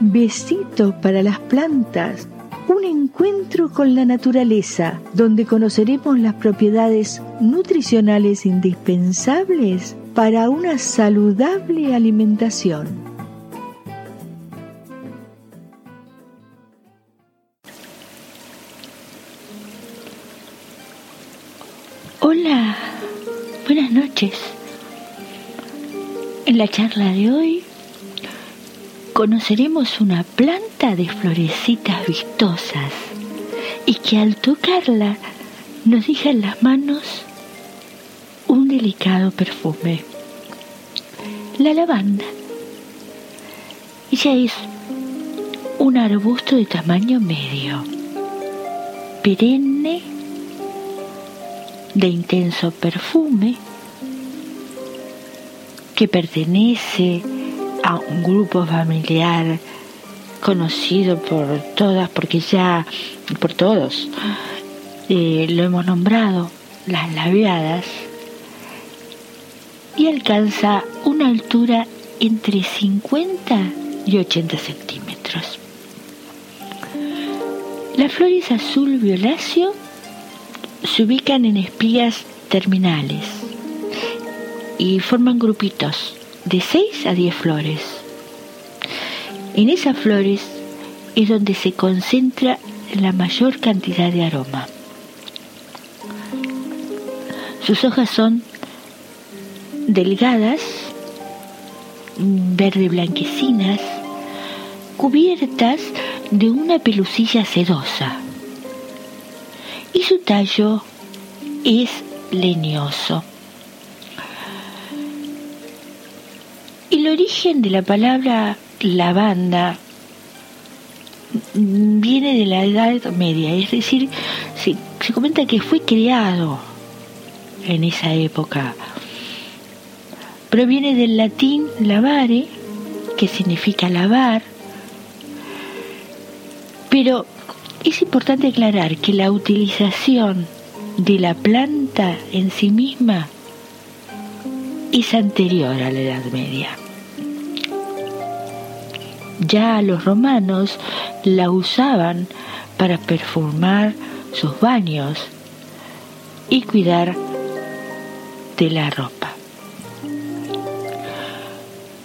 Besitos para las plantas. Un encuentro con la naturaleza, donde conoceremos las propiedades nutricionales indispensables para una saludable alimentación. Hola, buenas noches. En la charla de hoy conoceremos una planta de florecitas vistosas y que al tocarla nos deja en las manos un delicado perfume. La lavanda. Ella es un arbusto de tamaño medio, perenne, de intenso perfume, que pertenece a un grupo familiar conocido por todas, porque ya, por todos, lo hemos nombrado, las labiadas, y alcanza una altura entre 50 y 80 centímetros. Las flores azul violáceo se ubican en espigas terminales y forman grupitos de 6 a 10 flores. En esas flores es donde se concentra la mayor cantidad de aroma. Sus hojas son delgadas, verde blanquecinas, cubiertas de una pelucilla sedosa. Y su tallo es leñoso. El origen de la palabra lavanda viene de la Edad Media, es decir, se, comenta que fue creado en esa época. Proviene del latín lavare, que significa lavar, pero es importante aclarar que la utilización de la planta en sí misma es anterior a la Edad Media. Ya los romanos la usaban para perfumar sus baños y cuidar de la ropa.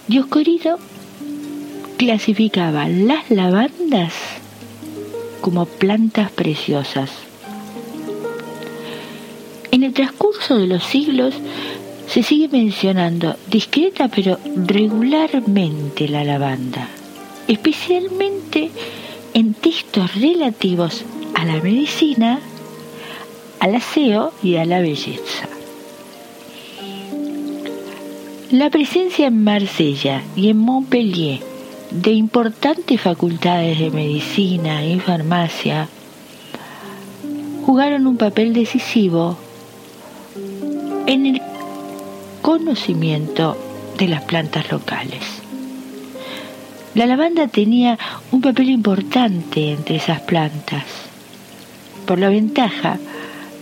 Dioscorido clasificaba las lavandas como plantas preciosas. En el transcurso de los siglos se sigue mencionando discreta pero regularmente la lavanda, especialmente en textos relativos a la medicina, al aseo y a la belleza. La presencia en Marsella y en Montpellier de importantes facultades de medicina y farmacia jugaron un papel decisivo en el conocimiento de las plantas locales. La lavanda tenía un papel importante entre esas plantas, por la ventaja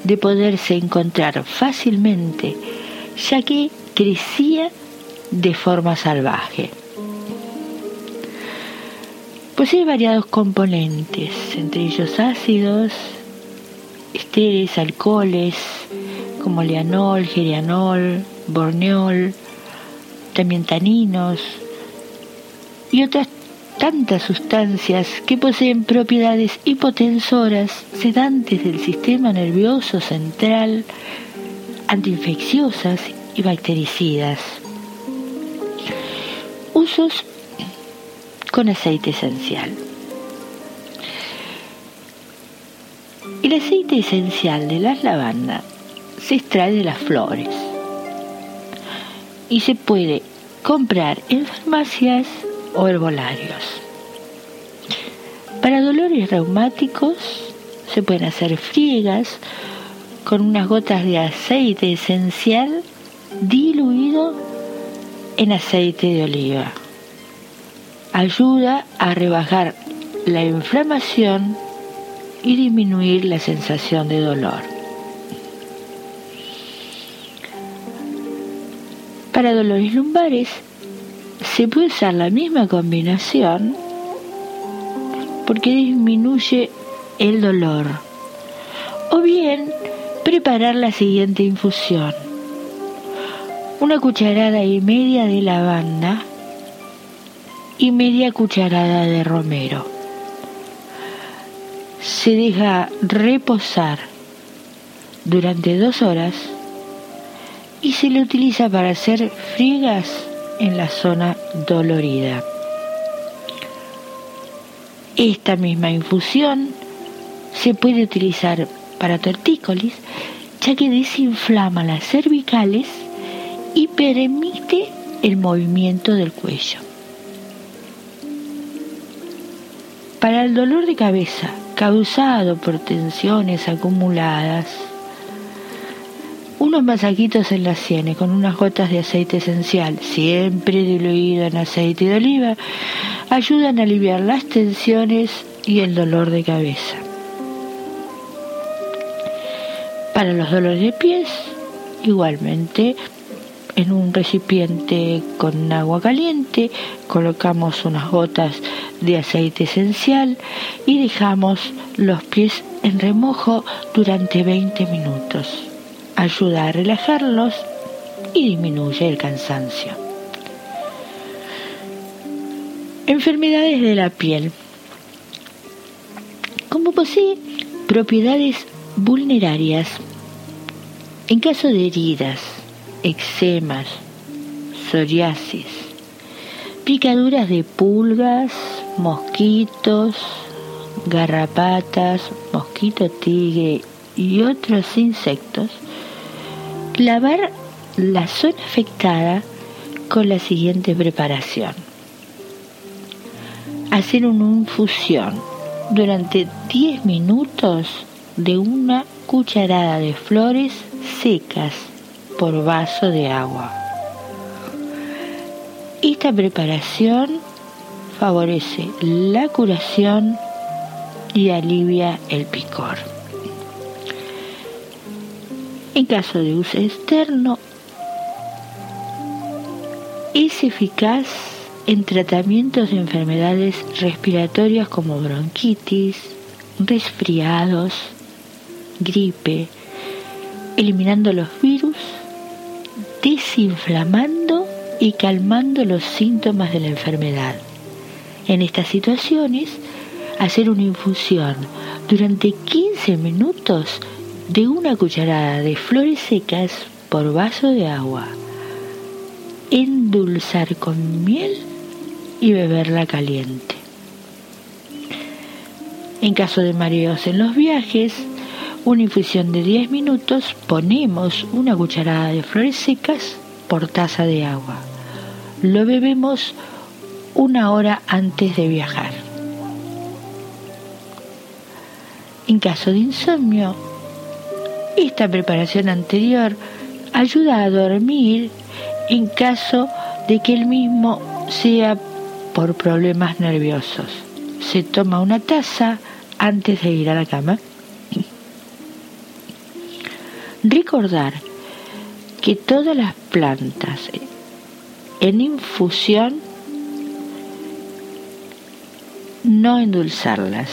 de poderse encontrar fácilmente, ya que crecía de forma salvaje. Posee variados componentes, entre ellos ácidos, esteres, alcoholes, como leanol, gerianol, borneol, también taninos y otras tantas sustancias que poseen propiedades hipotensoras, sedantes del sistema nervioso central, antiinfecciosas y bactericidas. Usos con aceite esencial. El aceite esencial de las lavandas se extrae de las flores y se puede comprar en farmacias o herbolarios. Para dolores reumáticos se pueden hacer friegas con unas gotas de aceite esencial diluido en aceite de oliva. Ayuda a rebajar la inflamación y disminuir la sensación de dolor. Para dolores lumbares se puede usar la misma combinación porque disminuye el dolor. O bien preparar la siguiente infusión. Una cucharada y media de lavanda y media cucharada de romero. Se deja reposar durante dos horas y se le utiliza para hacer friegas en la zona dolorida. Esta misma infusión se puede utilizar para tortícolis ya que desinflama las cervicales y permite el movimiento del cuello. Para el dolor de cabeza causado por tensiones acumuladas, unos masajitos en la sienes con unas gotas de aceite esencial, siempre diluido en aceite de oliva, ayudan a aliviar las tensiones y el dolor de cabeza. Para los dolores de pies, igualmente en un recipiente con agua caliente colocamos unas gotas de aceite esencial y dejamos los pies en remojo durante 20 minutos ayuda a relajarlos y disminuye el cansancio. Enfermedades de la piel. Como posee propiedades vulnerarias, en caso de heridas, eczemas, psoriasis, picaduras de pulgas, mosquitos, garrapatas, mosquito tigre y otros insectos, Lavar la zona afectada con la siguiente preparación. Hacer una infusión durante 10 minutos de una cucharada de flores secas por vaso de agua. Esta preparación favorece la curación y alivia el picor. En caso de uso externo, es eficaz en tratamientos de enfermedades respiratorias como bronquitis, resfriados, gripe, eliminando los virus, desinflamando y calmando los síntomas de la enfermedad. En estas situaciones, hacer una infusión durante 15 minutos de una cucharada de flores secas por vaso de agua. Endulzar con miel y beberla caliente. En caso de mareos en los viajes, una infusión de 10 minutos, ponemos una cucharada de flores secas por taza de agua. Lo bebemos una hora antes de viajar. En caso de insomnio, esta preparación anterior ayuda a dormir en caso de que el mismo sea por problemas nerviosos. Se toma una taza antes de ir a la cama. Recordar que todas las plantas en infusión no endulzarlas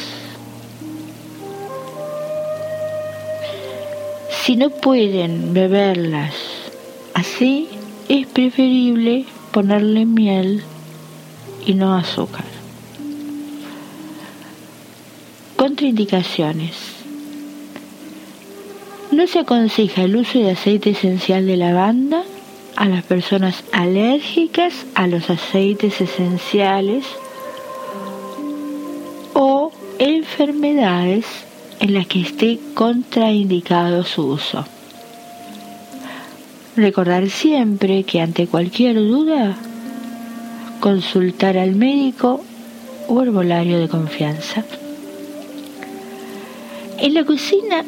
Si no pueden beberlas así, es preferible ponerle miel y no azúcar. Contraindicaciones. No se aconseja el uso de aceite esencial de lavanda a las personas alérgicas a los aceites esenciales o enfermedades en las que esté contraindicado su uso. Recordar siempre que ante cualquier duda, consultar al médico o herbolario de confianza. En la cocina,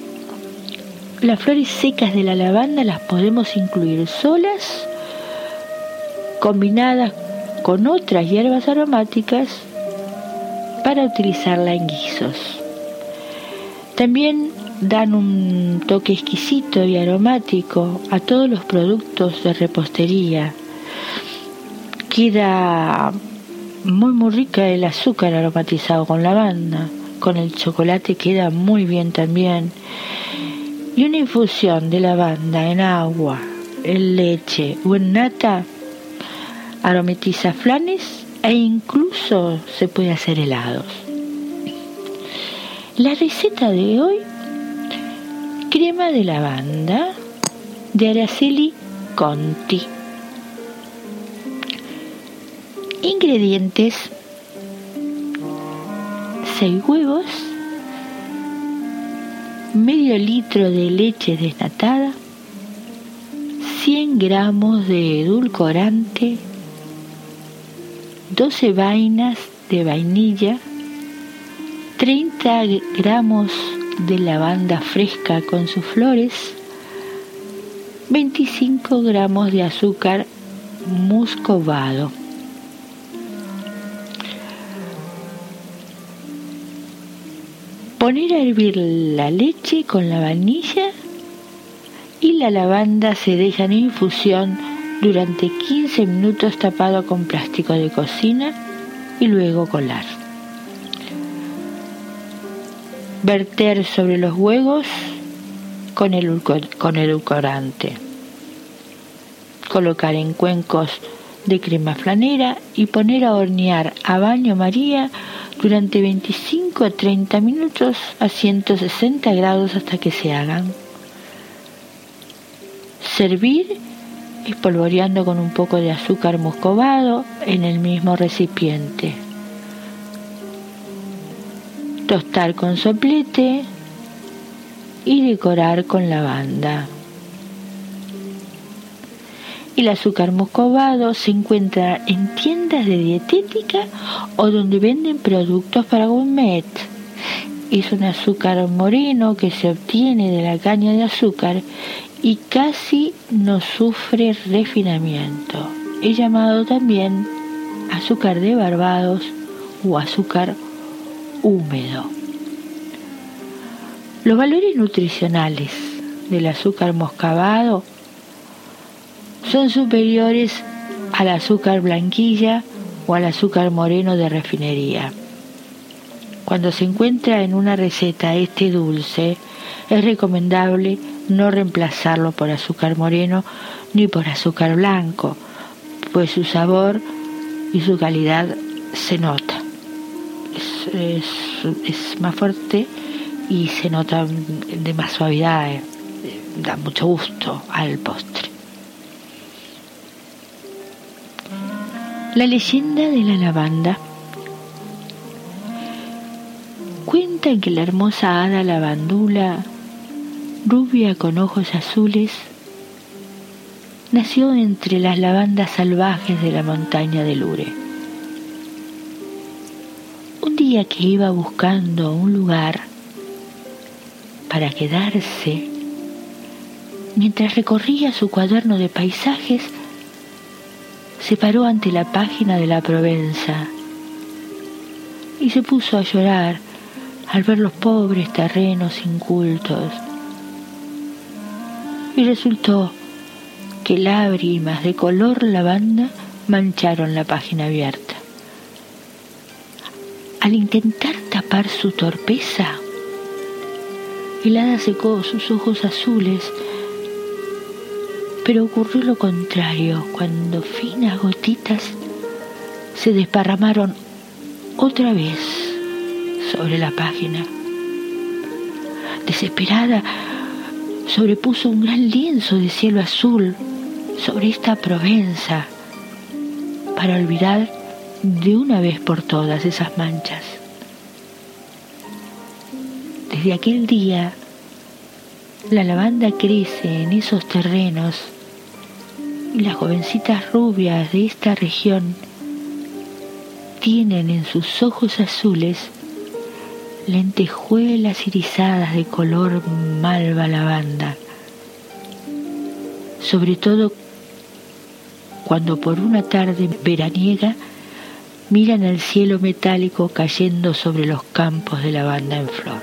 las flores secas de la lavanda las podemos incluir solas, combinadas con otras hierbas aromáticas para utilizarla en guisos. También dan un toque exquisito y aromático a todos los productos de repostería. Queda muy muy rica el azúcar aromatizado con lavanda. Con el chocolate queda muy bien también. Y una infusión de lavanda en agua, en leche o en nata aromatiza flanes e incluso se puede hacer helados. La receta de hoy, crema de lavanda de Araceli Conti. Ingredientes 6 huevos, medio litro de leche desnatada, 100 gramos de edulcorante, 12 vainas de vainilla, 30 gramos de lavanda fresca con sus flores, 25 gramos de azúcar muscovado. Poner a hervir la leche con la vainilla y la lavanda se deja en infusión durante 15 minutos tapado con plástico de cocina y luego colar. Verter sobre los huevos con el, con edulcorante. Colocar en cuencos de crema flanera y poner a hornear a baño María durante 25 a 30 minutos a 160 grados hasta que se hagan. Servir espolvoreando con un poco de azúcar muscovado en el mismo recipiente. Tostar con soplete y decorar con lavanda. El azúcar muscovado se encuentra en tiendas de dietética o donde venden productos para gourmet. Es un azúcar moreno que se obtiene de la caña de azúcar y casi no sufre refinamiento. Es llamado también azúcar de Barbados o azúcar húmedo. Los valores nutricionales del azúcar moscavado son superiores al azúcar blanquilla o al azúcar moreno de refinería. Cuando se encuentra en una receta este dulce, es recomendable no reemplazarlo por azúcar moreno ni por azúcar blanco, pues su sabor y su calidad se nota. Es, más fuerte y se nota de más suavidad, eh, da mucho gusto al postre. La leyenda de la lavanda cuenta que la hermosa hada lavandula rubia con ojos azules, nació entre las lavandas salvajes de la montaña de Lure. Que iba buscando un lugar para quedarse, mientras recorría su cuaderno de paisajes, se paró ante la página de la Provenza y se puso a llorar al ver los pobres terrenos incultos y resultó que lágrimas de color lavanda mancharon la página abierta. Al intentar tapar su torpeza, el hada secó sus ojos azules, pero ocurrió lo contrario cuando finas gotitas se desparramaron otra vez sobre la página. Desesperada, sobrepuso un gran lienzo de cielo azul sobre esta Provenza para olvidar de una vez por todas esas manchas. Desde aquel día, la lavanda crece en esos terrenos y las jovencitas rubias de esta región tienen en sus ojos azules lentejuelas irisadas de color malva lavanda, sobre todo cuando por una tarde veraniega miran el cielo metálico cayendo sobre los campos de lavanda en flor.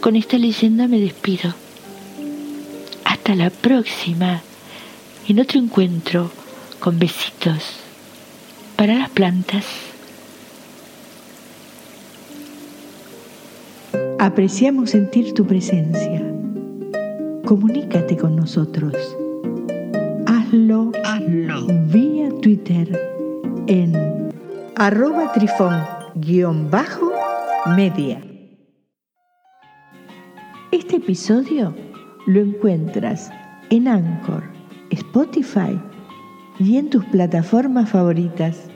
Con esta leyenda me despido. Hasta la próxima, en otro encuentro con besitos para las plantas. Apreciamos sentir tu presencia. Comunícate con nosotros. Hazlo, Hazlo. Twitter en arroba trifón-media. Este episodio lo encuentras en Anchor, Spotify y en tus plataformas favoritas.